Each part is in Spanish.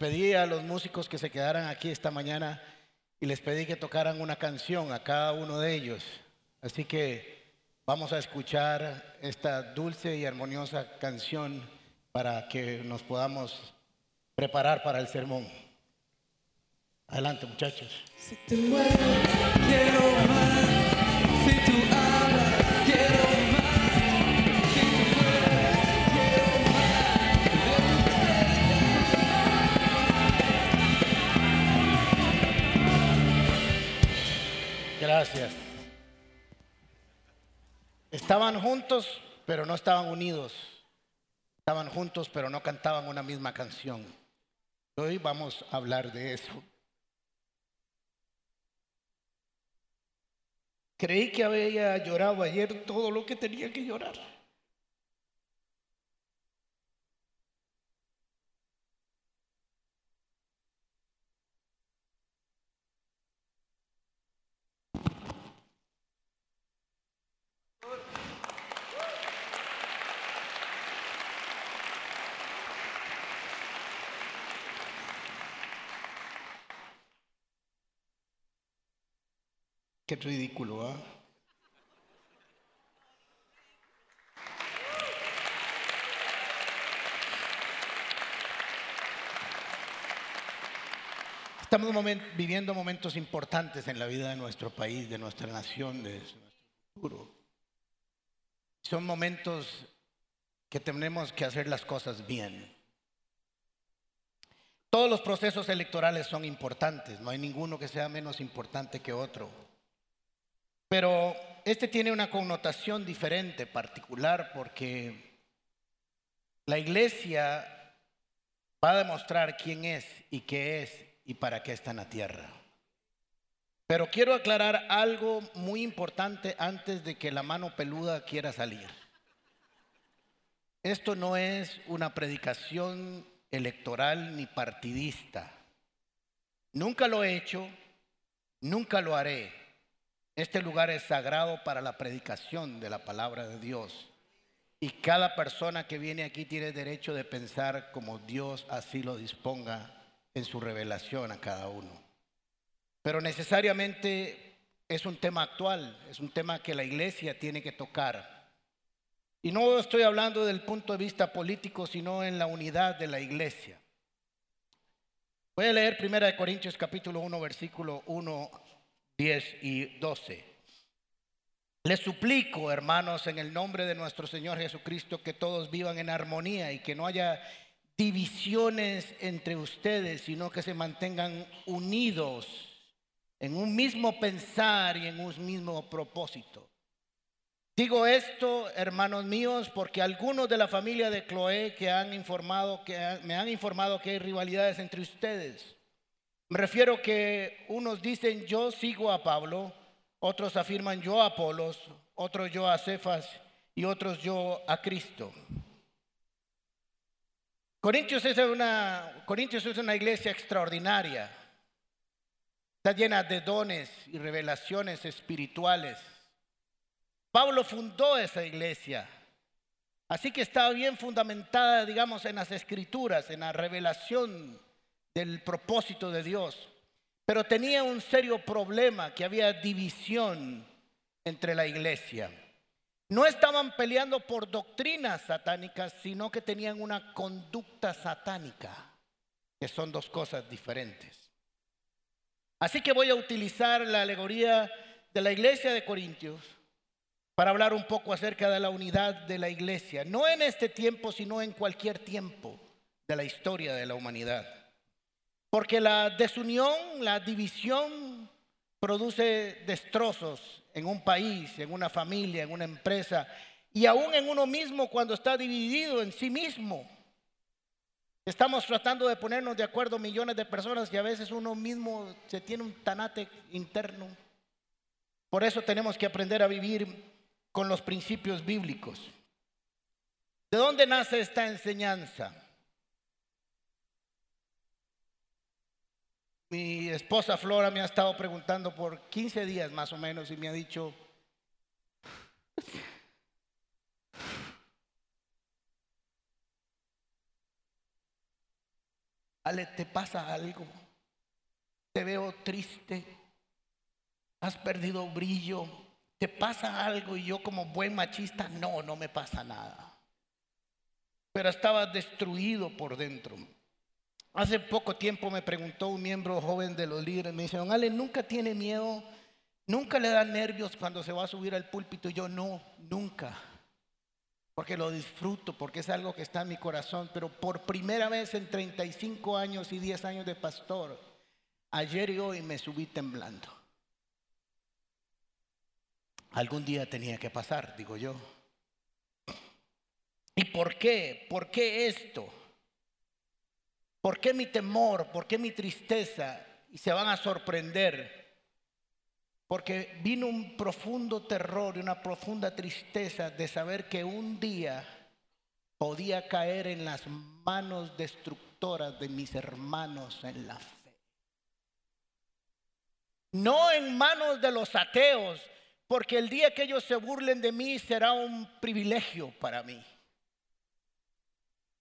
pedí a los músicos que se quedaran aquí esta mañana y les pedí que tocaran una canción a cada uno de ellos. Así que vamos a escuchar esta dulce y armoniosa canción para que nos podamos preparar para el sermón. Adelante, muchachos. Si mueves, quiero más. Si tú Estaban juntos, pero no estaban unidos. Estaban juntos, pero no cantaban una misma canción. Hoy vamos a hablar de eso. Creí que había llorado ayer todo lo que tenía que llorar. Qué ridículo, ¿ah? Estamos viviendo momentos importantes en la vida de nuestro país, de nuestra nación, de nuestro futuro. Son momentos que tenemos que hacer las cosas bien. Todos los procesos electorales son importantes, no hay ninguno que sea menos importante que otro. Pero este tiene una connotación diferente, particular, porque la iglesia va a demostrar quién es y qué es y para qué está en la tierra. Pero quiero aclarar algo muy importante antes de que la mano peluda quiera salir. Esto no es una predicación electoral ni partidista. Nunca lo he hecho, nunca lo haré. Este lugar es sagrado para la predicación de la palabra de Dios. Y cada persona que viene aquí tiene derecho de pensar como Dios así lo disponga en su revelación a cada uno. Pero necesariamente es un tema actual, es un tema que la iglesia tiene que tocar. Y no estoy hablando del punto de vista político, sino en la unidad de la iglesia. Voy a leer 1 Corintios capítulo 1, versículo 1, 10 y 12. Les suplico, hermanos, en el nombre de nuestro Señor Jesucristo, que todos vivan en armonía y que no haya divisiones entre ustedes, sino que se mantengan unidos en un mismo pensar y en un mismo propósito. Digo esto, hermanos míos, porque algunos de la familia de Cloé que han informado que me han informado que hay rivalidades entre ustedes. Me refiero que unos dicen yo sigo a Pablo, otros afirman yo a Apolos, otros yo a Cefas y otros yo a Cristo. Corintios es una, Corintios es una iglesia extraordinaria. Está llena de dones y revelaciones espirituales. Pablo fundó esa iglesia. Así que está bien fundamentada, digamos, en las escrituras, en la revelación del propósito de Dios. Pero tenía un serio problema, que había división entre la iglesia. No estaban peleando por doctrinas satánicas, sino que tenían una conducta satánica, que son dos cosas diferentes. Así que voy a utilizar la alegoría de la iglesia de Corintios para hablar un poco acerca de la unidad de la iglesia, no en este tiempo, sino en cualquier tiempo de la historia de la humanidad. Porque la desunión, la división produce destrozos en un país, en una familia, en una empresa y aún en uno mismo cuando está dividido en sí mismo. Estamos tratando de ponernos de acuerdo millones de personas y a veces uno mismo se tiene un tanate interno. Por eso tenemos que aprender a vivir con los principios bíblicos. ¿De dónde nace esta enseñanza? Mi esposa Flora me ha estado preguntando por 15 días más o menos y me ha dicho, Ale, ¿te pasa algo? Te veo triste. Has perdido brillo. ¿Te pasa algo? Y yo como buen machista, no, no me pasa nada. Pero estaba destruido por dentro. Hace poco tiempo me preguntó un miembro joven de los líderes, me dice, don Ale, ¿nunca tiene miedo? ¿Nunca le da nervios cuando se va a subir al púlpito? Y yo no, nunca. Porque lo disfruto, porque es algo que está en mi corazón. Pero por primera vez en 35 años y 10 años de pastor, ayer y hoy me subí temblando. Algún día tenía que pasar, digo yo. ¿Y por qué? ¿Por qué esto? ¿Por qué mi temor? ¿Por qué mi tristeza? Y se van a sorprender. Porque vino un profundo terror y una profunda tristeza de saber que un día podía caer en las manos destructoras de mis hermanos en la fe. No en manos de los ateos, porque el día que ellos se burlen de mí será un privilegio para mí.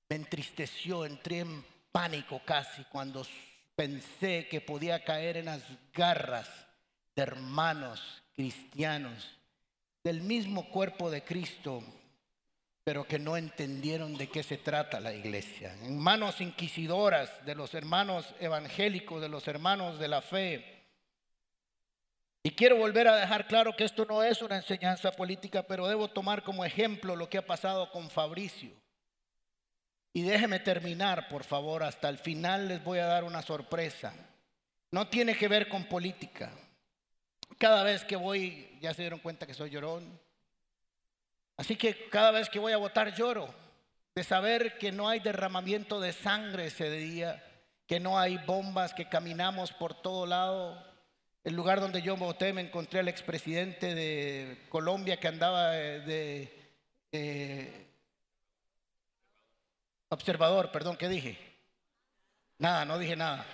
Me entristeció, entré en pánico casi cuando pensé que podía caer en las garras de hermanos cristianos del mismo cuerpo de Cristo, pero que no entendieron de qué se trata la iglesia. En manos inquisidoras de los hermanos evangélicos, de los hermanos de la fe. Y quiero volver a dejar claro que esto no es una enseñanza política, pero debo tomar como ejemplo lo que ha pasado con Fabricio. Y déjeme terminar, por favor, hasta el final les voy a dar una sorpresa. No tiene que ver con política. Cada vez que voy, ya se dieron cuenta que soy llorón. Así que cada vez que voy a votar lloro de saber que no hay derramamiento de sangre ese día, que no hay bombas, que caminamos por todo lado. El lugar donde yo voté me encontré al expresidente de Colombia que andaba eh, de, eh, observador, perdón, ¿qué dije? Nada, no dije nada.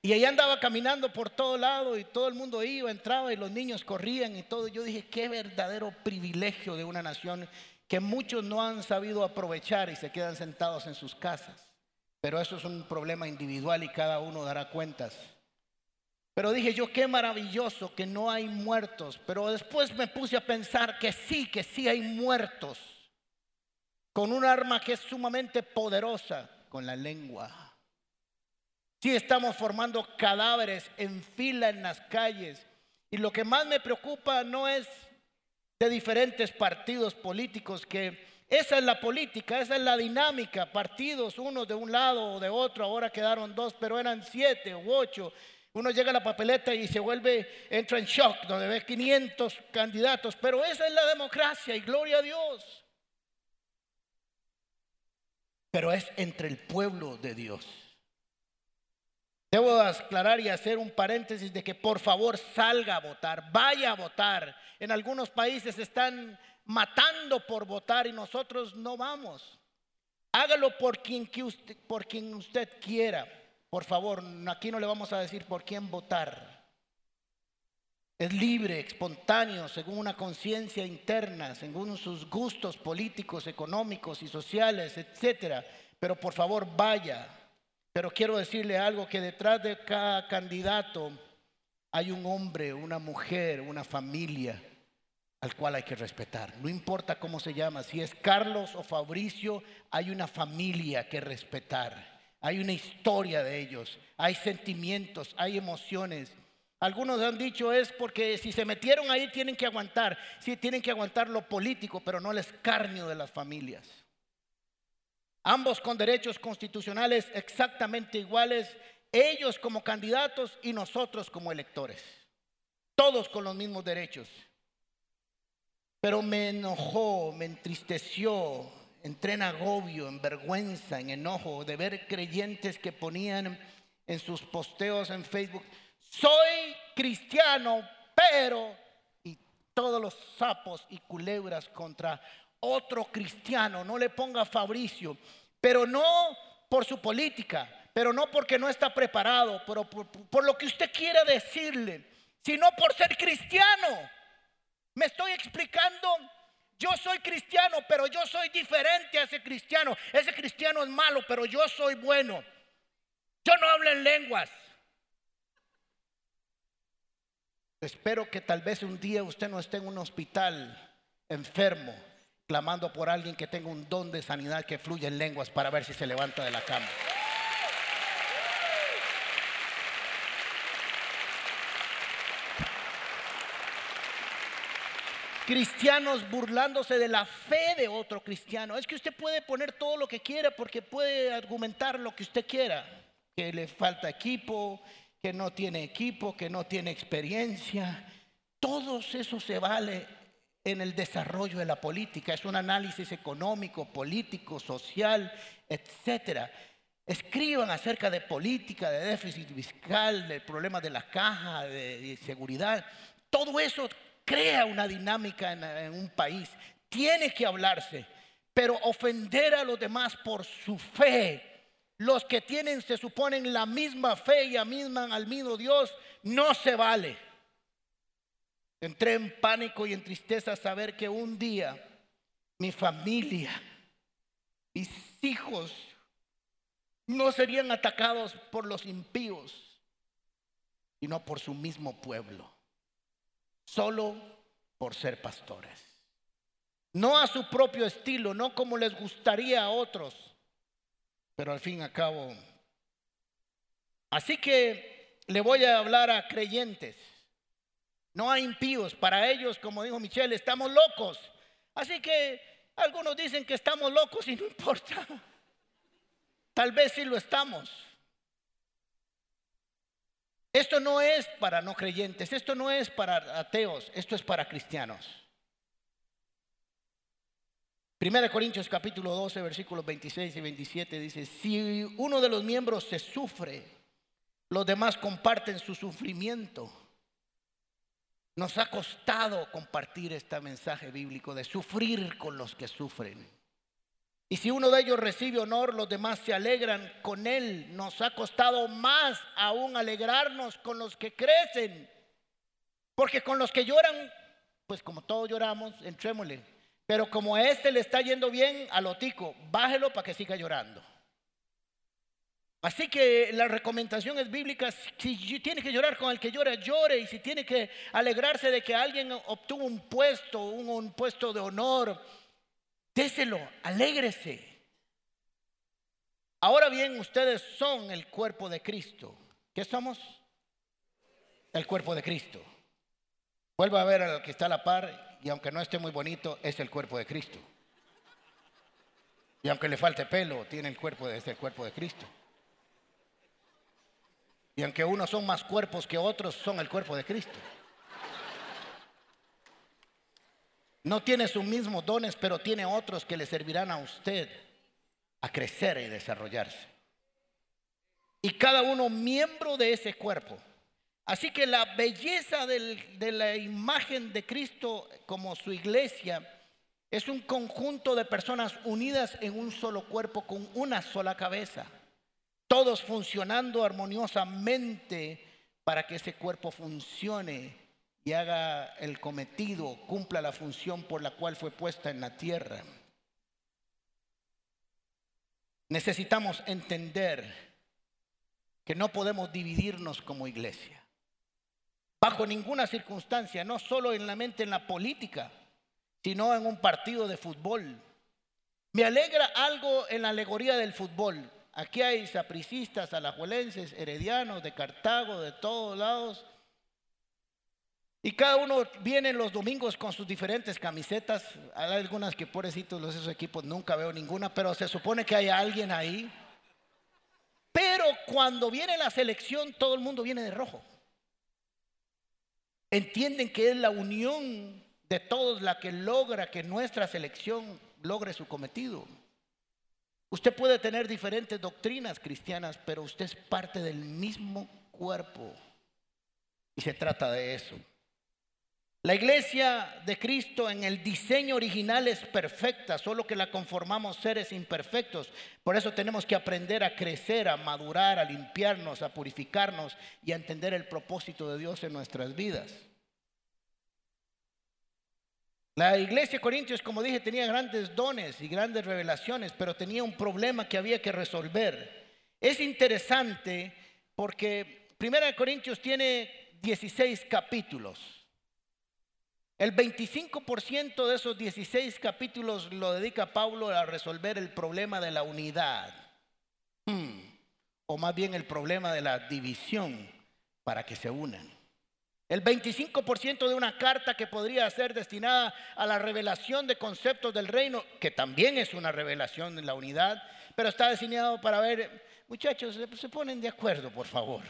Y ella andaba caminando por todo lado y todo el mundo iba, entraba y los niños corrían y todo. Yo dije, qué verdadero privilegio de una nación que muchos no han sabido aprovechar y se quedan sentados en sus casas. Pero eso es un problema individual y cada uno dará cuentas. Pero dije yo, qué maravilloso que no hay muertos. Pero después me puse a pensar que sí, que sí hay muertos. Con un arma que es sumamente poderosa, con la lengua. Sí estamos formando cadáveres en fila en las calles. Y lo que más me preocupa no es de diferentes partidos políticos, que esa es la política, esa es la dinámica. Partidos, unos de un lado o de otro, ahora quedaron dos, pero eran siete u ocho. Uno llega a la papeleta y se vuelve, entra en shock, donde ve 500 candidatos, pero esa es la democracia y gloria a Dios. Pero es entre el pueblo de Dios. Debo aclarar y hacer un paréntesis de que por favor salga a votar, vaya a votar. En algunos países están matando por votar y nosotros no vamos. Hágalo por quien, usted, por quien usted quiera. Por favor, aquí no le vamos a decir por quién votar. Es libre, espontáneo, según una conciencia interna, según sus gustos políticos, económicos y sociales, etcétera. Pero por favor, vaya. Pero quiero decirle algo, que detrás de cada candidato hay un hombre, una mujer, una familia al cual hay que respetar. No importa cómo se llama, si es Carlos o Fabricio, hay una familia que respetar. Hay una historia de ellos, hay sentimientos, hay emociones. Algunos han dicho es porque si se metieron ahí tienen que aguantar, sí tienen que aguantar lo político, pero no el escarnio de las familias. Ambos con derechos constitucionales exactamente iguales, ellos como candidatos y nosotros como electores, todos con los mismos derechos. Pero me enojó, me entristeció, entré en agobio, en vergüenza, en enojo de ver creyentes que ponían en sus posteos en Facebook, soy cristiano, pero, y todos los sapos y culebras contra otro cristiano, no le ponga Fabricio, pero no por su política, pero no porque no está preparado, pero por, lo que usted quiera decirle, sino por ser cristiano. Me estoy explicando Yo soy cristiano, pero yo soy diferente a ese cristiano. Ese cristiano es malo, pero yo soy bueno. Yo no hablo en lenguas. Espero que tal vez un día usted no esté en un hospital enfermo, clamando por alguien que tenga un don de sanidad que fluya en lenguas para ver si se levanta de la cama. Cristianos burlándose de la fe de otro cristiano. Es que usted puede poner todo lo que quiera porque puede argumentar lo que usted quiera. Que le falta equipo, que no tiene equipo, que no tiene experiencia. Todo eso se vale en el desarrollo de la política. Es un análisis económico, político, social, etcétera. Escriban acerca de política, de déficit fiscal, del problema de la caja, de, de seguridad. Todo eso crea una dinámica en un país. Tiene que hablarse, pero ofender a los demás por su fe los que tienen, se suponen, la misma fe y amisman al mismo Dios, no se vale. Entré en pánico y en tristeza a saber que un día mi familia, mis hijos, no serían atacados por los impíos, sino por su mismo pueblo, solo por ser pastores. No a su propio estilo, no como les gustaría a otros, pero al fin y al cabo. Así que le voy a hablar a creyentes, no a impíos. Para ellos, como dijo Michelle, estamos locos. Así que algunos dicen que estamos locos y no importa. Tal vez sí lo estamos. Esto no es para no creyentes, esto no es para ateos, esto es para cristianos. Primera Corintios capítulo 12, versículos 26 y 27 dice, si uno de los miembros se sufre, los demás comparten su sufrimiento. Nos ha costado compartir este mensaje bíblico de sufrir con los que sufren. Y si uno de ellos recibe honor, los demás se alegran con él. Nos ha costado más aún alegrarnos con los que crecen. Porque con los que lloran, pues como todos lloramos, entrémosle. Pero como a este le está yendo bien, a lotico, bájelo para que siga llorando. Así que la recomendación es bíblica, si tiene que llorar con el que llora, llore, y si tiene que alegrarse de que alguien obtuvo un puesto, un, un puesto de honor, déselo, alégrese. Ahora bien, ustedes son el cuerpo de Cristo. ¿Qué somos? El cuerpo de Cristo. Vuelva a ver al que está a la par y aunque no esté muy bonito, es el cuerpo de Cristo. Y aunque le falte pelo, tiene el cuerpo de este cuerpo de Cristo. Y aunque unos son más cuerpos que otros, son el cuerpo de Cristo. No tiene sus mismos dones, pero tiene otros que le servirán a usted a crecer y desarrollarse. Y cada uno miembro de ese cuerpo. Así que la belleza de la imagen de Cristo como su iglesia es un conjunto de personas unidas en un solo cuerpo con una sola cabeza. Todos funcionando armoniosamente para que ese cuerpo funcione y haga el cometido, cumpla la función por la cual fue puesta en la tierra. Necesitamos entender que no podemos dividirnos como iglesia. Bajo ninguna circunstancia, no solo en la mente en la política, sino en un partido de fútbol. Me alegra algo en la alegoría del fútbol. Aquí hay sapricistas, alajuelenses, heredianos, de Cartago, de todos lados. Y cada uno viene los domingos con sus diferentes camisetas. Hay algunas que pobrecitos los esos equipos nunca veo ninguna, pero se supone que hay alguien ahí. Pero cuando viene la selección, todo el mundo viene de rojo. Entienden que es la unión de todos la que logra que nuestra selección logre su cometido. Usted puede tener diferentes doctrinas cristianas, pero usted es parte del mismo cuerpo. Y se trata de eso. La iglesia de Cristo en el diseño original es perfecta, solo que la conformamos seres imperfectos. Por eso tenemos que aprender a crecer, a madurar, a limpiarnos, a purificarnos y a entender el propósito de Dios en nuestras vidas. La iglesia de Corintios, como dije, tenía grandes dones y grandes revelaciones, pero tenía un problema que había que resolver. Es interesante porque Primera de Corintios tiene 16 capítulos. El 25% de esos 16 capítulos lo dedica Pablo a resolver el problema de la unidad. Hmm. O más bien el problema de la división para que se unan. El 25% de una carta que podría ser destinada a la revelación de conceptos del reino, que también es una revelación de la unidad, pero está diseñado para ver, muchachos, se ponen de acuerdo, por favor.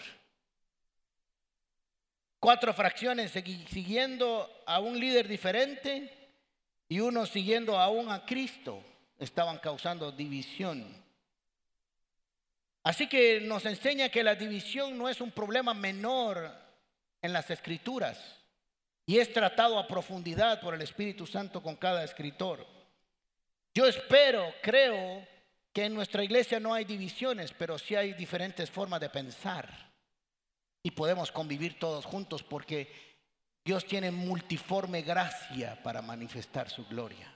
Cuatro fracciones siguiendo a un líder diferente y uno siguiendo aún a Cristo estaban causando división. Así que nos enseña que la división no es un problema menor en las escrituras y es tratado a profundidad por el Espíritu Santo con cada escritor. Yo espero, creo que en nuestra iglesia no hay divisiones, pero sí hay diferentes formas de pensar y podemos convivir todos juntos porque Dios tiene multiforme gracia para manifestar su gloria.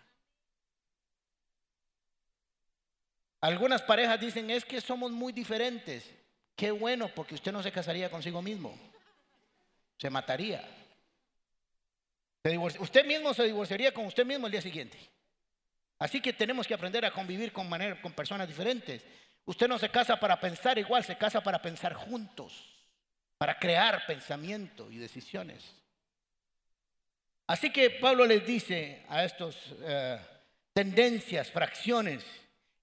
Algunas parejas dicen, es que somos muy diferentes. Qué bueno, porque usted no se casaría consigo mismo. Se mataría. Usted mismo se divorciaría con usted mismo el día siguiente. Así que tenemos que aprender a convivir con, manera, con personas diferentes. Usted no se casa para pensar igual, se casa para pensar juntos, para crear pensamiento y decisiones. Así que Pablo les dice a estos eh, tendencias, fracciones,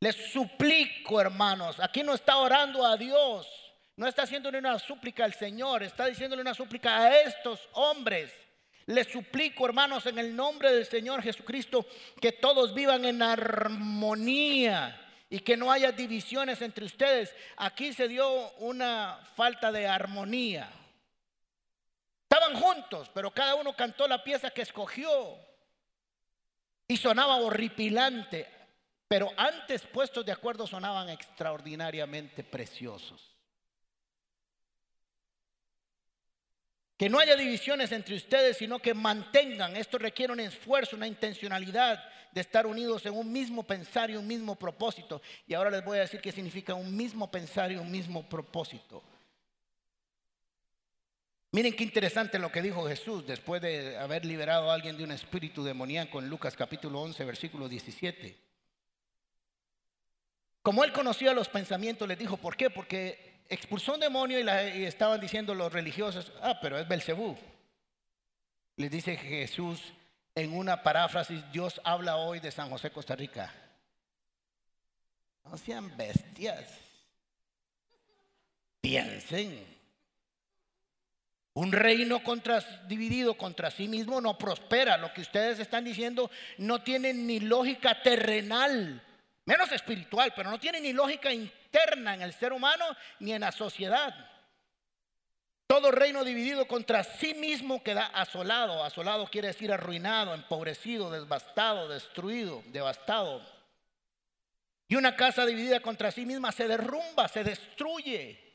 les suplico, hermanos, aquí no está orando a Dios, no está haciéndole una súplica al Señor, está diciéndole una súplica a estos hombres. Les suplico, hermanos, en el nombre del Señor Jesucristo, que todos vivan en armonía y que no haya divisiones entre ustedes. Aquí se dio una falta de armonía. Estaban juntos, pero cada uno cantó la pieza que escogió y sonaba horripilante, pero antes puestos de acuerdo sonaban extraordinariamente preciosos. Que no haya divisiones entre ustedes, sino que mantengan, esto requiere un esfuerzo, una intencionalidad de estar unidos en un mismo pensar y un mismo propósito. Y ahora les voy a decir qué significa un mismo pensar y un mismo propósito. Miren qué interesante lo que dijo Jesús después de haber liberado a alguien de un espíritu demoníaco en Lucas capítulo 11, versículo 17. Como él conocía los pensamientos, les dijo, ¿por qué? Porque expulsó un demonio y, estaban diciendo los religiosos, ah, pero es Belcebú. Les dice Jesús en una paráfrasis, Dios habla hoy de San José, Costa Rica. No sean bestias. Piensen. Un reino contra- dividido contra sí mismo no prospera. Lo que ustedes están diciendo no tiene ni lógica terrenal, menos espiritual, pero no tiene ni lógica en el ser humano ni en la sociedad. Todo reino dividido contra sí mismo queda asolado. Asolado quiere decir arruinado, empobrecido, devastado, destruido, devastado. Y una casa dividida contra sí misma se derrumba, se destruye.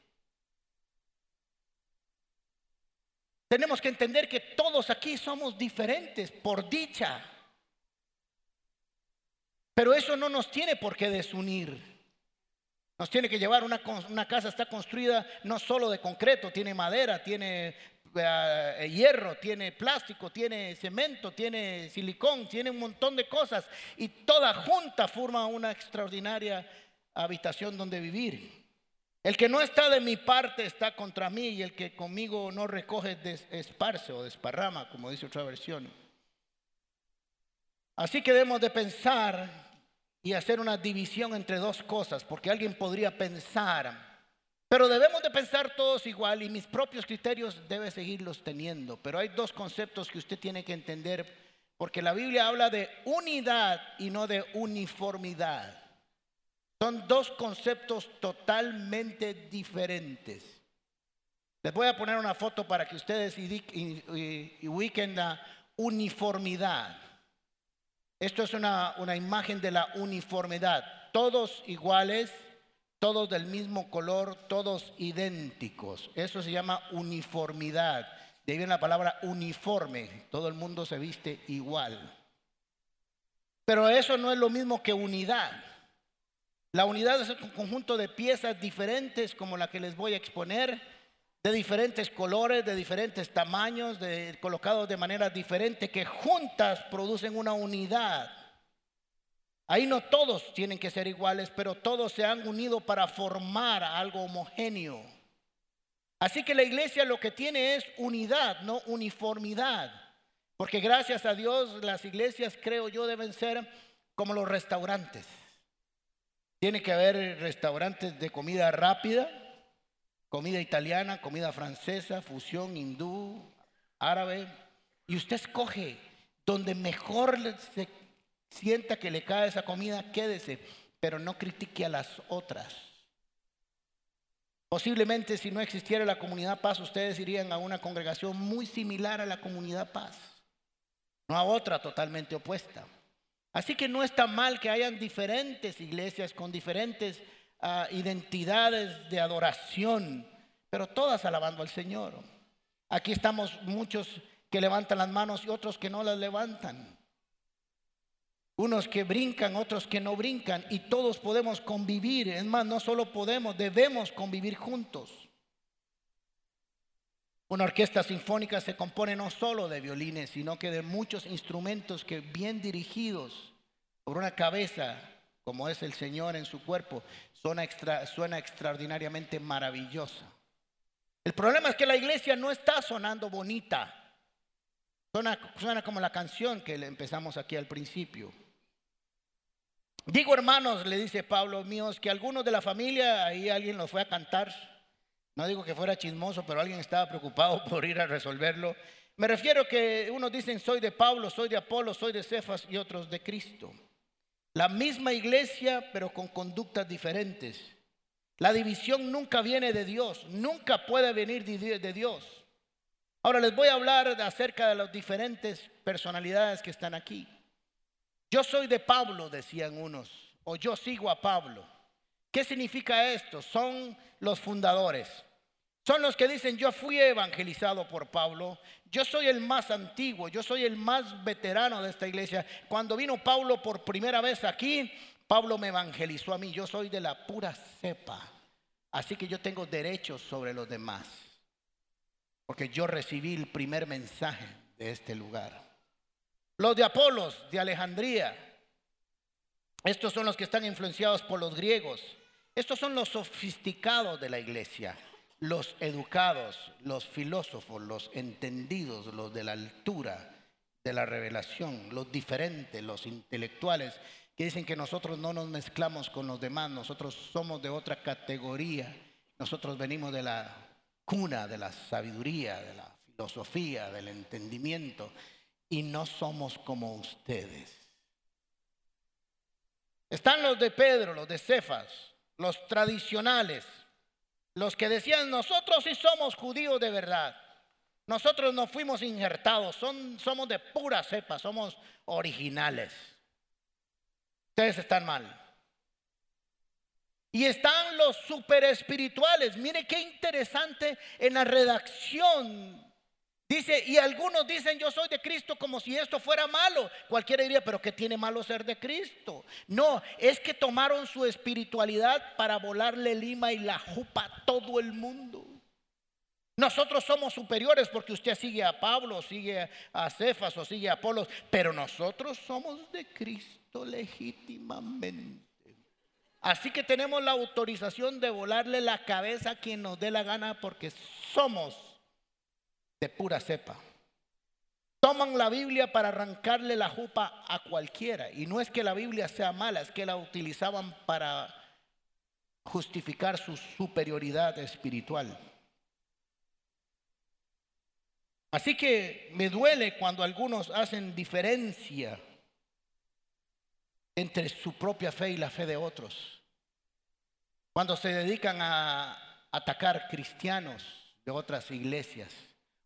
Tenemos que entender que todos aquí somos diferentes por dicha. Pero eso no nos tiene por qué desunir. Nos tiene que llevar una, casa está construida no solo de concreto, tiene madera, tiene eh, hierro, tiene plástico, tiene cemento, tiene silicón, tiene un montón de cosas y toda junta forma una extraordinaria habitación donde vivir. El que no está de mi parte está contra mí y el que conmigo no recoge des- esparce o desparrama, como dice otra versión. Así que debemos de pensar y hacer una división entre dos cosas, porque alguien podría pensar, pero debemos de pensar todos igual y mis propios criterios debe seguirlos teniendo. Pero hay dos conceptos que usted tiene que entender, porque la Biblia habla de unidad y no de uniformidad. Son dos conceptos totalmente diferentes. Les voy a poner una foto para que ustedes ubiquen la uniformidad. Esto es una, una imagen de la uniformidad. Todos iguales, todos del mismo color, todos idénticos. Eso se llama uniformidad. De ahí viene la palabra uniforme. Todo el mundo se viste igual. Pero eso no es lo mismo que unidad. La unidad es un conjunto de piezas diferentes como la que les voy a exponer, de diferentes colores, de diferentes tamaños, de, colocados de manera diferente, que juntas producen una unidad. Ahí no todos tienen que ser iguales, pero todos se han unido para formar algo homogéneo. Así que la iglesia lo que tiene es unidad, no uniformidad. Porque gracias a Dios las iglesias, creo yo, deben ser como los restaurantes. Tiene que haber restaurantes de comida rápida, comida italiana, comida francesa, fusión hindú, árabe. Y usted escoge donde mejor se sienta que le cae esa comida, quédese, pero no critique a las otras. Posiblemente si no existiera la comunidad paz, ustedes irían a una congregación muy similar a la comunidad paz, no a otra totalmente opuesta. Así que no está mal que hayan diferentes iglesias con diferentes identidades de adoración, pero todas alabando al Señor. Aquí estamos muchos que levantan las manos y otros que no las levantan. Unos que brincan, otros que no brincan, y todos podemos convivir. Es más, no solo podemos, debemos convivir juntos. Una orquesta sinfónica se compone no solo de violines, sino que de muchos instrumentos que bien dirigidos por una cabeza, como es el Señor en su cuerpo, suena, extra, suena extraordinariamente maravillosa. El problema es que la iglesia no está sonando bonita. Suena, suena como la canción que empezamos aquí al principio. Digo, hermanos, le dice Pablo míos, que algunos de la familia, ahí alguien lo fue a cantar. No digo que fuera chismoso, pero alguien estaba preocupado por ir a resolverlo. Me refiero que unos dicen soy de Pablo, soy de Apolo, soy de Cefas y otros de Cristo. La misma iglesia, pero con conductas diferentes. La división nunca viene de Dios, nunca puede venir de Dios. Ahora les voy a hablar acerca de las diferentes personalidades que están aquí. Yo soy de Pablo, decían unos, o yo sigo a Pablo. ¿Qué significa esto? Son los fundadores. Son los que dicen, yo fui evangelizado por Pablo, yo soy el más antiguo, yo soy el más veterano de esta iglesia. Cuando vino Pablo por primera vez aquí, Pablo me evangelizó a mí, yo soy de la pura cepa, así que yo tengo derechos sobre los demás, porque yo recibí el primer mensaje de este lugar. Los de Apolos, de Alejandría. Estos son los que están influenciados por los griegos. Estos son los sofisticados de la iglesia, los educados, los filósofos, los entendidos, los de la altura de la revelación, los diferentes, los intelectuales, que dicen que nosotros no nos mezclamos con los demás, nosotros somos de otra categoría, nosotros venimos de la cuna de la sabiduría, de la filosofía, del entendimiento y no somos como ustedes. Están los de Pedro, los de Cefas, los tradicionales, los que decían, nosotros sí somos judíos de verdad. Nosotros no fuimos injertados, son, somos de pura cepa, somos originales. Ustedes están mal. Y están los super espirituales. Mire qué interesante en la redacción Dice, y algunos dicen yo soy de Cristo como si esto fuera malo. Cualquiera diría, pero ¿qué tiene malo ser de Cristo? No, es que tomaron su espiritualidad para volarle lima y la jupa a todo el mundo. Nosotros somos superiores porque usted sigue a Pablo, sigue a Cefas o sigue a Apolos, pero nosotros somos de Cristo legítimamente. Así que tenemos la autorización de volarle la cabeza a quien nos dé la gana porque somos de pura cepa. Toman la Biblia para arrancarle la jupa a cualquiera. Y no es que la Biblia sea mala, es que la utilizaban para justificar su superioridad espiritual. Así que me duele cuando algunos hacen diferencia entre su propia fe y la fe de otros. Cuando se dedican a atacar cristianos de otras iglesias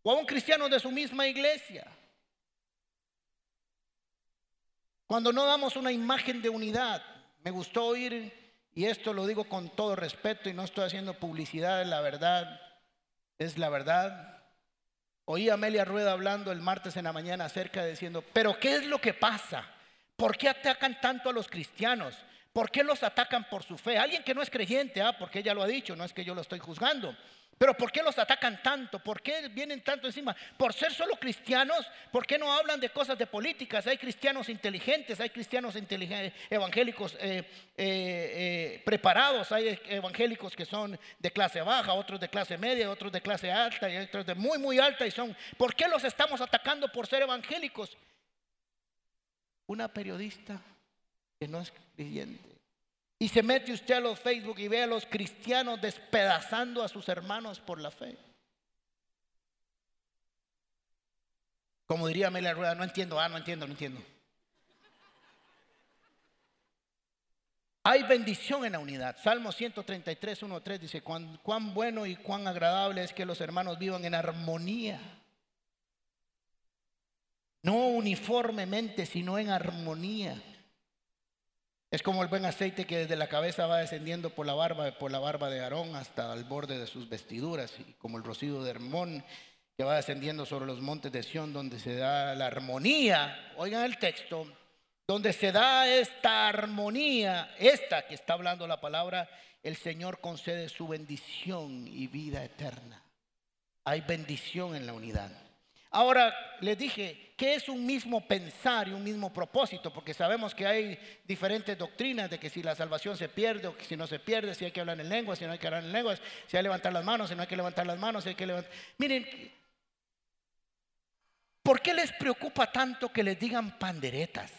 o a un cristiano de su misma iglesia. Cuando no damos una imagen de unidad, me gustó oír, y esto lo digo con todo respeto y no estoy haciendo publicidad, la verdad es la verdad. Oí a Amelia Rueda hablando el martes en la mañana acerca de diciendo, pero ¿qué es lo que pasa? ¿Por qué atacan tanto a los cristianos? ¿Por qué los atacan por su fe? Alguien que no es creyente, ah, porque ella lo ha dicho, no es que yo lo estoy juzgando. Pero ¿por qué los atacan tanto? ¿Por qué vienen tanto encima? ¿Por ser solo cristianos? ¿Por qué no hablan de cosas de políticas? Hay cristianos inteligentes, hay cristianos inteligen- evangélicos eh, eh, eh, preparados, hay evangélicos que son de clase baja, otros de clase media, otros de clase alta y otros de muy, muy alta. Y son, ¿Por qué los estamos atacando por ser evangélicos? Una periodista que no es creyente. Y se mete usted a los Facebook y ve a los cristianos despedazando a sus hermanos por la fe. Como diría Amelia Rueda, no entiendo, ah, no entiendo, no entiendo. Hay bendición en la unidad. Salmo 133, 1, 3 dice, cuán, cuán bueno y cuán agradable es que los hermanos vivan en armonía. No uniformemente, sino en armonía. Es como el buen aceite que desde la cabeza va descendiendo por la barba, por la barba de Aarón hasta el borde de sus vestiduras, y como el rocío de Hermón que va descendiendo sobre los montes de Sión, donde se da la armonía. Oigan el texto, donde se da esta armonía, esta que está hablando la palabra, el Señor concede su bendición y vida eterna. Hay bendición en la unidad. Ahora les dije que es un mismo pensar y un mismo propósito, porque sabemos que hay diferentes doctrinas de que si la salvación se pierde o que si no se pierde, si hay que hablar en lenguas, si no hay que hablar en lenguas, si hay que levantar las manos, si no hay que levantar las manos, si hay que levantar. Miren, ¿por qué les preocupa tanto que les digan panderetas?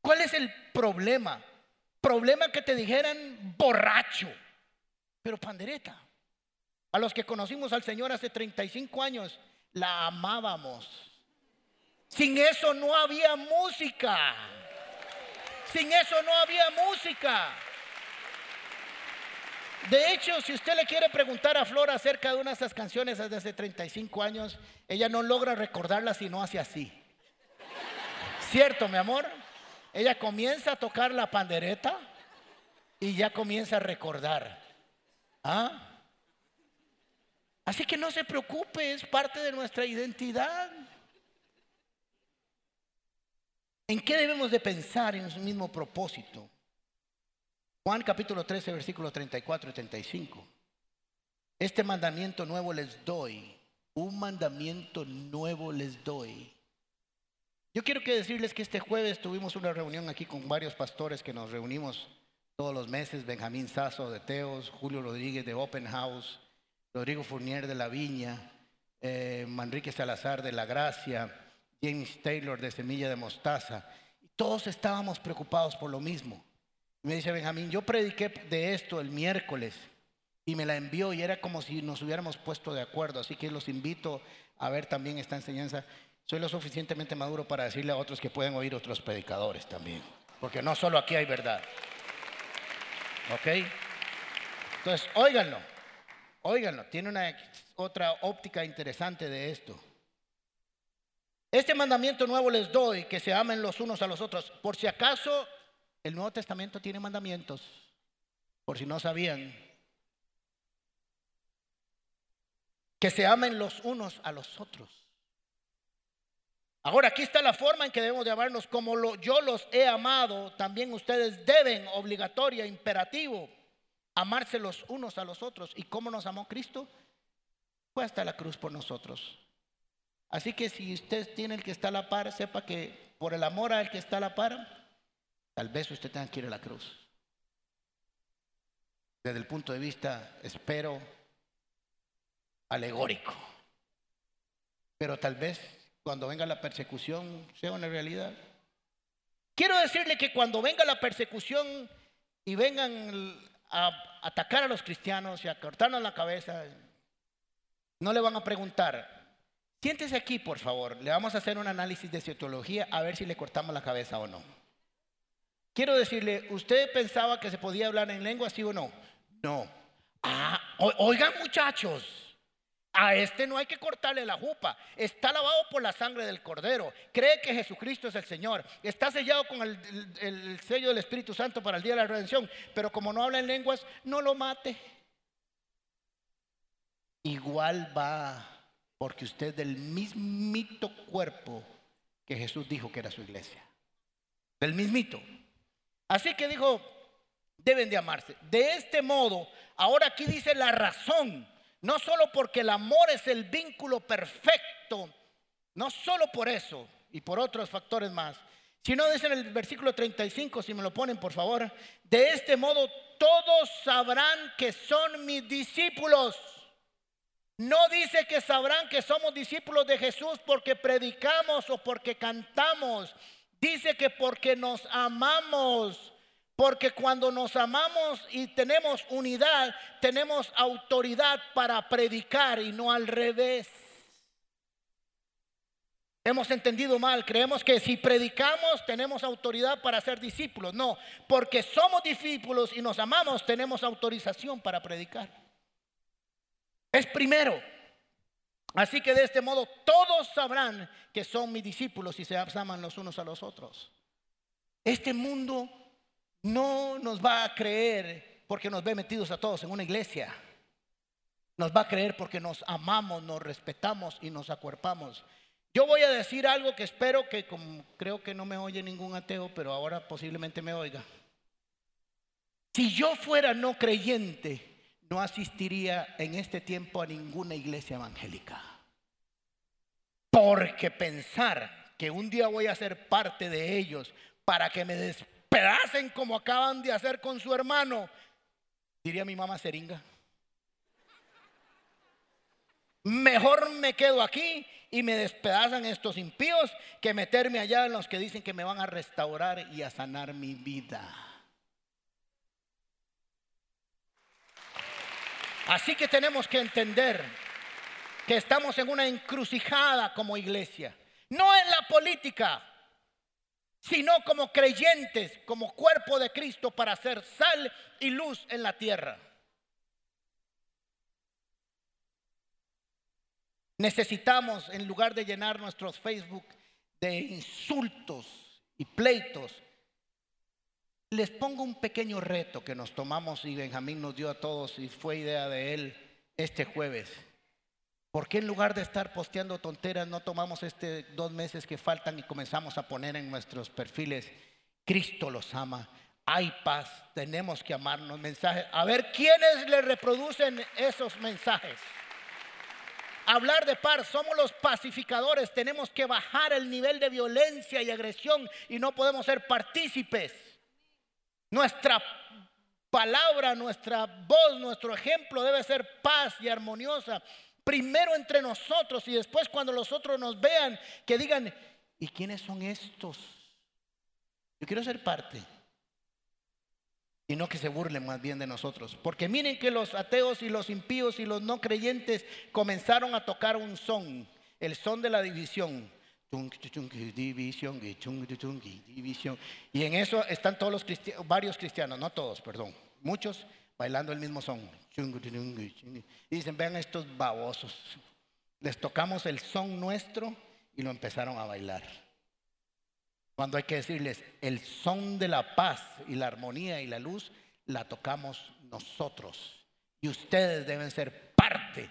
¿Cuál es el problema? Problema que te dijeran borracho, pero pandereta. A los que conocimos al Señor hace 35 años, la amábamos. Sin eso no había música. Sin eso no había música. De hecho, si usted le quiere preguntar a Flor acerca de una de esas canciones desde hace 35 años, ella no logra recordarlas si no hace así. ¿Cierto, mi amor? Ella comienza a tocar la pandereta y ya comienza a recordar. ¿Ah? Así que no se preocupe, es parte de nuestra identidad. ¿En qué debemos de pensar en su mismo propósito? Juan capítulo 13, versículos 34 y 35. Este mandamiento nuevo les doy, un mandamiento nuevo les doy. Yo quiero que decirles que este jueves tuvimos una reunión aquí con varios pastores que nos reunimos todos los meses, Benjamín Sazo de Teos, Julio Rodríguez de Open House, Rodrigo Fournier de La Viña, eh, Manrique Salazar de La Gracia, James Taylor de Semilla de Mostaza. Todos estábamos preocupados por lo mismo. Me dice Benjamín, yo prediqué de esto el miércoles y me la envió y era como si nos hubiéramos puesto de acuerdo. Así que los invito a ver también esta enseñanza. Soy lo suficientemente maduro para decirle a otros que pueden oír otros predicadores también. Porque no solo aquí hay verdad. ¿Ok? Entonces, óiganlo. Óiganlo, tiene una otra óptica interesante de esto. Este mandamiento nuevo les doy, que se amen los unos a los otros. Por si acaso, el Nuevo Testamento tiene mandamientos, por si no sabían. Que se amen los unos a los otros. Ahora, aquí está la forma en que debemos de amarnos. Como yo los he amado, también ustedes deben, obligatoria, imperativo, amarse los unos a los otros. ¿Y cómo nos amó Cristo? Fue hasta la cruz por nosotros. Así que si usted tiene el que está a la par, sepa que por el amor al que está a la par, tal vez usted tenga que ir a la cruz. Desde el punto de vista, espero, alegórico. Pero tal vez cuando venga la persecución sea una realidad. Quiero decirle que cuando venga la persecución y vengan a atacar a los cristianos y a cortarnos la cabeza, no le van a preguntar, siéntese aquí por favor, le vamos a hacer un análisis de sociología a ver si le cortamos la cabeza o no. Quiero decirle, ¿usted pensaba que se podía hablar en lengua, sí o no? No. Ah, oigan muchachos, a este no hay que cortarle la jupa. Está lavado por la sangre del cordero. Cree que Jesucristo es el Señor. Está sellado con el, el- el sello del Espíritu Santo para el día de la redención. Pero como no habla en lenguas, no lo mate. Igual va, porque usted del mismito cuerpo que Jesús dijo que era su iglesia. Del mismito. Así que dijo, deben de amarse. De este modo, ahora aquí dice la razón, no solo porque el amor es el vínculo perfecto, no solo por eso y por otros factores más, sino dice en el versículo 35, si me lo ponen por favor, de este modo todos sabrán que son mis discípulos. No dice que sabrán que somos discípulos de Jesús porque predicamos o porque cantamos. Dice que porque nos amamos. Porque cuando nos amamos y tenemos unidad, tenemos autoridad para predicar y no al revés. Hemos entendido mal, creemos que si predicamos tenemos autoridad para ser discípulos. No, porque somos discípulos y nos amamos, tenemos autorización para predicar. Es primero. Así que de este modo todos sabrán que son mis discípulos y se aman los unos a los otros. Este mundo no nos va a creer porque nos ve metidos a todos en una iglesia. Nos va a creer porque nos amamos, nos respetamos y nos acuerpamos. Yo voy a decir algo que espero que, como creo que no me oye ningún ateo, pero ahora posiblemente me oiga. Si yo fuera no creyente, no asistiría en este tiempo a ninguna iglesia evangélica. Porque pensar que un día voy a ser parte de ellos para que me despedacen como acaban de hacer con su hermano, diría mi mamá Seringa. Mejor me quedo aquí y me despedazan estos impíos que meterme allá en los que dicen que me van a restaurar y a sanar mi vida. Así que tenemos que entender que estamos en una encrucijada como iglesia. No en la política, sino como creyentes, como cuerpo de Cristo para ser sal y luz en la tierra. Necesitamos, en lugar de llenar nuestros Facebook de insultos y pleitos, les pongo un pequeño reto que nos tomamos y Benjamín nos dio a todos y fue idea de él este jueves. ¿Por qué en lugar de estar posteando tonteras no tomamos este dos meses que faltan y comenzamos a poner en nuestros perfiles, Cristo los ama, hay paz, tenemos que amarnos, mensajes? A ver quiénes le reproducen esos mensajes. Hablar de paz, somos los pacificadores, tenemos que bajar el nivel de violencia y agresión y no podemos ser partícipes. Nuestra palabra, nuestra voz, nuestro ejemplo debe ser paz y armoniosa. Primero entre nosotros y después cuando los otros nos vean, que digan, ¿y quiénes son estos? Yo quiero ser parte. Y no que se burlen más bien de nosotros. Porque miren que los ateos y los impíos y los no creyentes comenzaron a tocar un son, el son de la división. Y en eso están todos los cristianos, varios cristianos, no todos, perdón, muchos bailando el mismo son. Y dicen, vean estos babosos. Les tocamos el son nuestro y lo empezaron a bailar. Cuando hay que decirles, el son de la paz y la armonía y la luz la tocamos nosotros. Y ustedes deben ser parte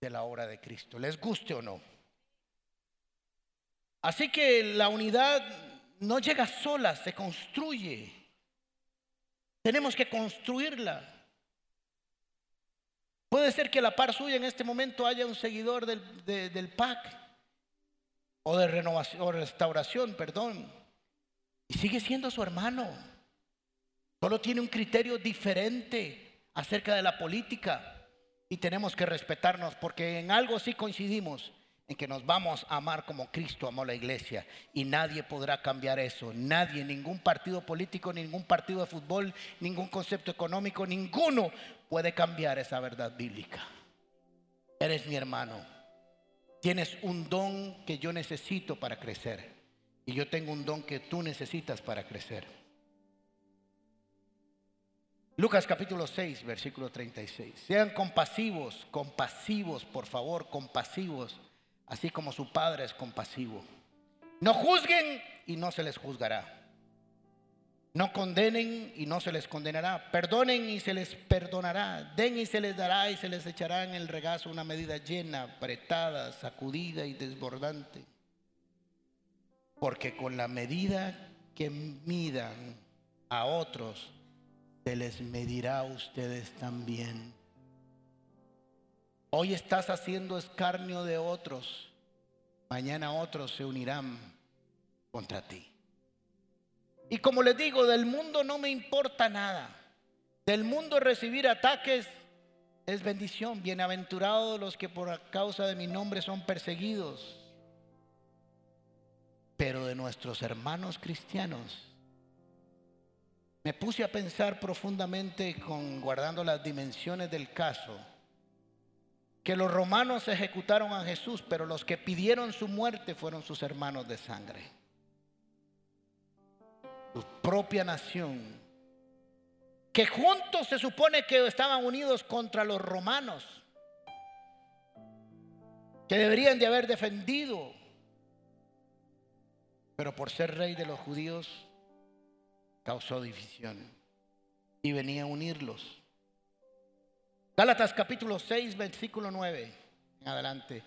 de la obra de Cristo, les guste o no. Así que la unidad no llega sola, se construye. Tenemos que construirla. Puede ser que a la par suya en este momento haya un seguidor del, de- del PAC o de renovación o restauración, perdón. Y sigue siendo su hermano. Solo tiene un criterio diferente acerca de la política. Y tenemos que respetarnos porque en algo sí coincidimos, en que nos vamos a amar como Cristo amó la iglesia. Y nadie podrá cambiar eso. Nadie, ningún partido político, ningún partido de fútbol, ningún concepto económico, ninguno puede cambiar esa verdad bíblica. Eres mi hermano. Tienes un don que yo necesito para crecer. Y yo tengo un don que tú necesitas para crecer. Lucas capítulo 6, versículo 36. Sean compasivos, compasivos, por favor, compasivos, así como su Padre es compasivo. No juzguen y no se les juzgará. No condenen y no se les condenará. Perdonen y se les perdonará. Den y se les dará y se les echará en el regazo una medida llena, apretada, sacudida y desbordante. Porque con la medida que midan a otros, se les medirá a ustedes también. Hoy estás haciendo escarnio de otros, mañana otros se unirán contra ti. Y como les digo, del mundo no me importa nada. Del mundo recibir ataques es bendición. Bienaventurados los que por causa de mi nombre son perseguidos. Pero de nuestros hermanos cristianos, me puse a pensar profundamente con guardando las dimensiones del caso, que los romanos ejecutaron a Jesús, pero los que pidieron su muerte fueron sus hermanos de sangre. Su propia nación, que juntos se supone que estaban unidos contra los romanos, que deberían de haber defendido, pero por ser rey de los judíos causó división y venía a unirlos. Gálatas capítulo 6, versículo 9 en adelante.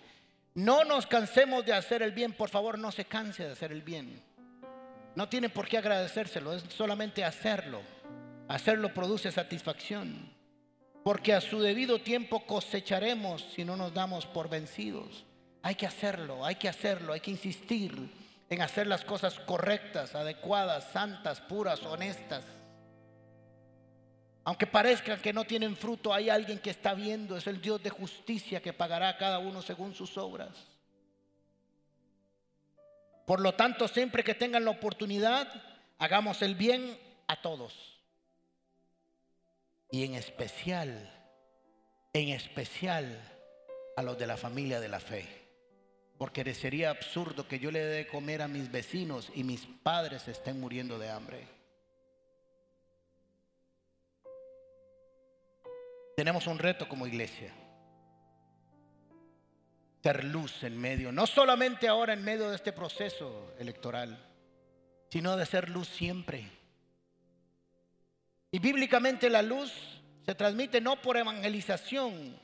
No nos cansemos de hacer el bien, por favor, no se canse de hacer el bien. No tiene por qué agradecérselo, es solamente hacerlo. Hacerlo produce satisfacción. Porque a su debido tiempo cosecharemos si no nos damos por vencidos. Hay que hacerlo, hay que hacerlo, hay que insistir en hacer las cosas correctas, adecuadas, santas, puras, honestas. Aunque parezcan que no tienen fruto, hay alguien que está viendo, es el Dios de justicia que pagará a cada uno según sus obras. Por lo tanto, siempre que tengan la oportunidad, hagamos el bien a todos. Y en especial, en especial a los de la familia de la fe. Porque sería absurdo que yo le dé de comer a mis vecinos y mis padres estén muriendo de hambre. Tenemos un reto como iglesia. Ser luz en medio, no solamente ahora en medio de este proceso electoral, sino de ser luz siempre. Y bíblicamente la luz se transmite no por evangelización,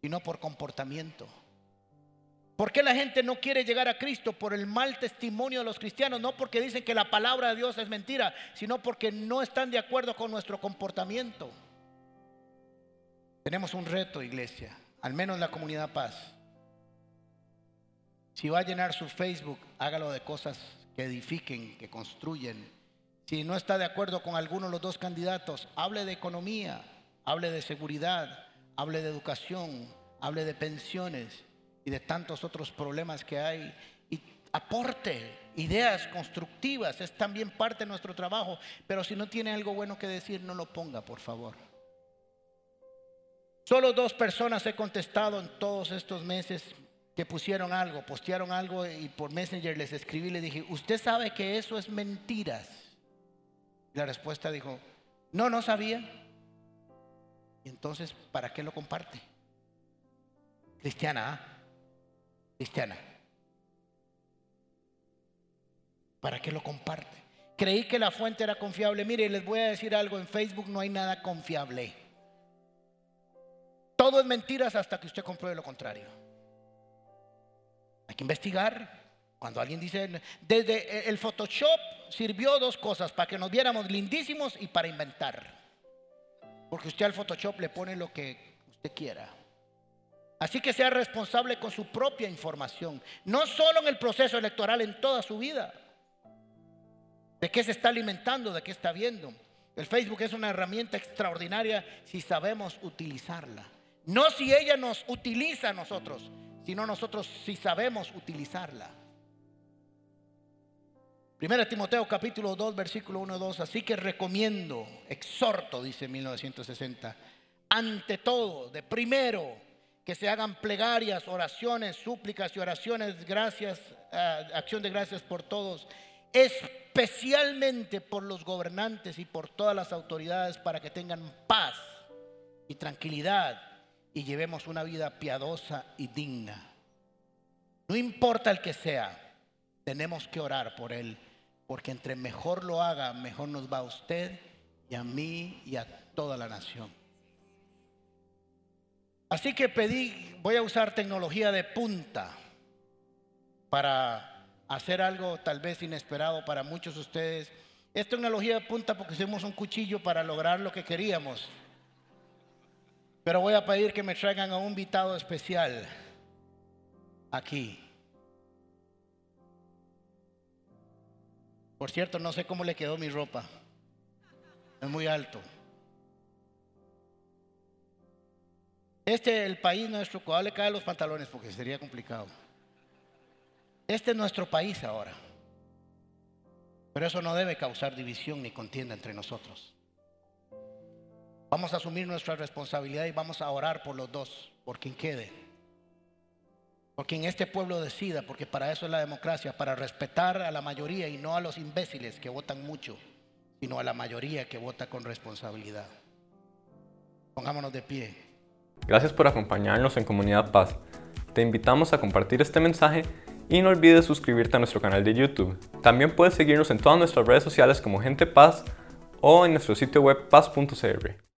sino por comportamiento. ¿Por qué la gente no quiere llegar a Cristo? Por el mal testimonio de los cristianos, no porque dicen que la palabra de Dios es mentira, sino porque no están de acuerdo con nuestro comportamiento. Tenemos un reto, iglesia, al menos la comunidad paz. Si va a llenar su Facebook, hágalo de cosas que edifiquen, que construyen. Si no está de acuerdo con alguno de los dos candidatos, hable de economía, hable de seguridad, hable de educación, hable de pensiones y de tantos otros problemas que hay. Y aporte ideas constructivas, es también parte de nuestro trabajo. Pero si no tiene algo bueno que decir, no lo ponga, por favor. Solo dos personas he contestado en todos estos meses que pusieron algo, postearon algo y por Messenger les escribí y les dije, ¿usted sabe que eso es mentiras? La respuesta dijo, no, no sabía. Y entonces, ¿para qué lo comparte? Cristiana, ¿ah? cristiana. ¿Para qué lo comparte? Creí que la fuente era confiable. Mire, les voy a decir algo, en Facebook no hay nada confiable. Todo es mentiras hasta que usted compruebe lo contrario. Hay que investigar. Cuando alguien dice, desde el Photoshop sirvió dos cosas, para que nos viéramos lindísimos y para inventar. Porque usted al Photoshop le pone lo que usted quiera. Así que sea responsable con su propia información, no solo en el proceso electoral, en toda su vida. ¿De qué se está alimentando? ¿De qué está viendo? El Facebook es una herramienta extraordinaria si sabemos utilizarla. No si ella nos utiliza a nosotros, sino nosotros si sabemos utilizarla. Primera Timoteo capítulo 2 versículo 1 2, así que recomiendo, exhorto, dice 1960, ante todo, de primero, que se hagan plegarias, oraciones, súplicas y oraciones, gracias, eh, acción de gracias por todos, especialmente por los gobernantes y por todas las autoridades para que tengan paz y tranquilidad y llevemos una vida piadosa y digna. No importa el que sea, tenemos que orar por él, porque entre mejor lo haga, mejor nos va a usted y a mí y a toda la nación. Así que pedí, voy a usar tecnología de punta para hacer algo tal vez inesperado para muchos de ustedes. Es tecnología de punta porque hicimos un cuchillo para lograr lo que queríamos. Pero voy a pedir que me traigan a un invitado especial aquí. Por cierto, no sé cómo le quedó mi ropa. Es muy alto. Este es el país nuestro, cuando le caen los pantalones porque sería complicado. Este es nuestro país ahora. Pero eso no debe causar división ni contienda entre nosotros. Vamos a asumir nuestra responsabilidad y vamos a orar por los dos, por quien quede. Por quien este pueblo decida, porque para eso es la democracia, para respetar a la mayoría y no a los imbéciles que votan mucho, sino a la mayoría que vota con responsabilidad. Pongámonos de pie. Gracias por acompañarnos en Comunidad Paz. Te invitamos a compartir este mensaje y no olvides suscribirte a nuestro canal de YouTube. También puedes seguirnos en todas nuestras redes sociales como Gente Paz o en nuestro sitio web paz.cr.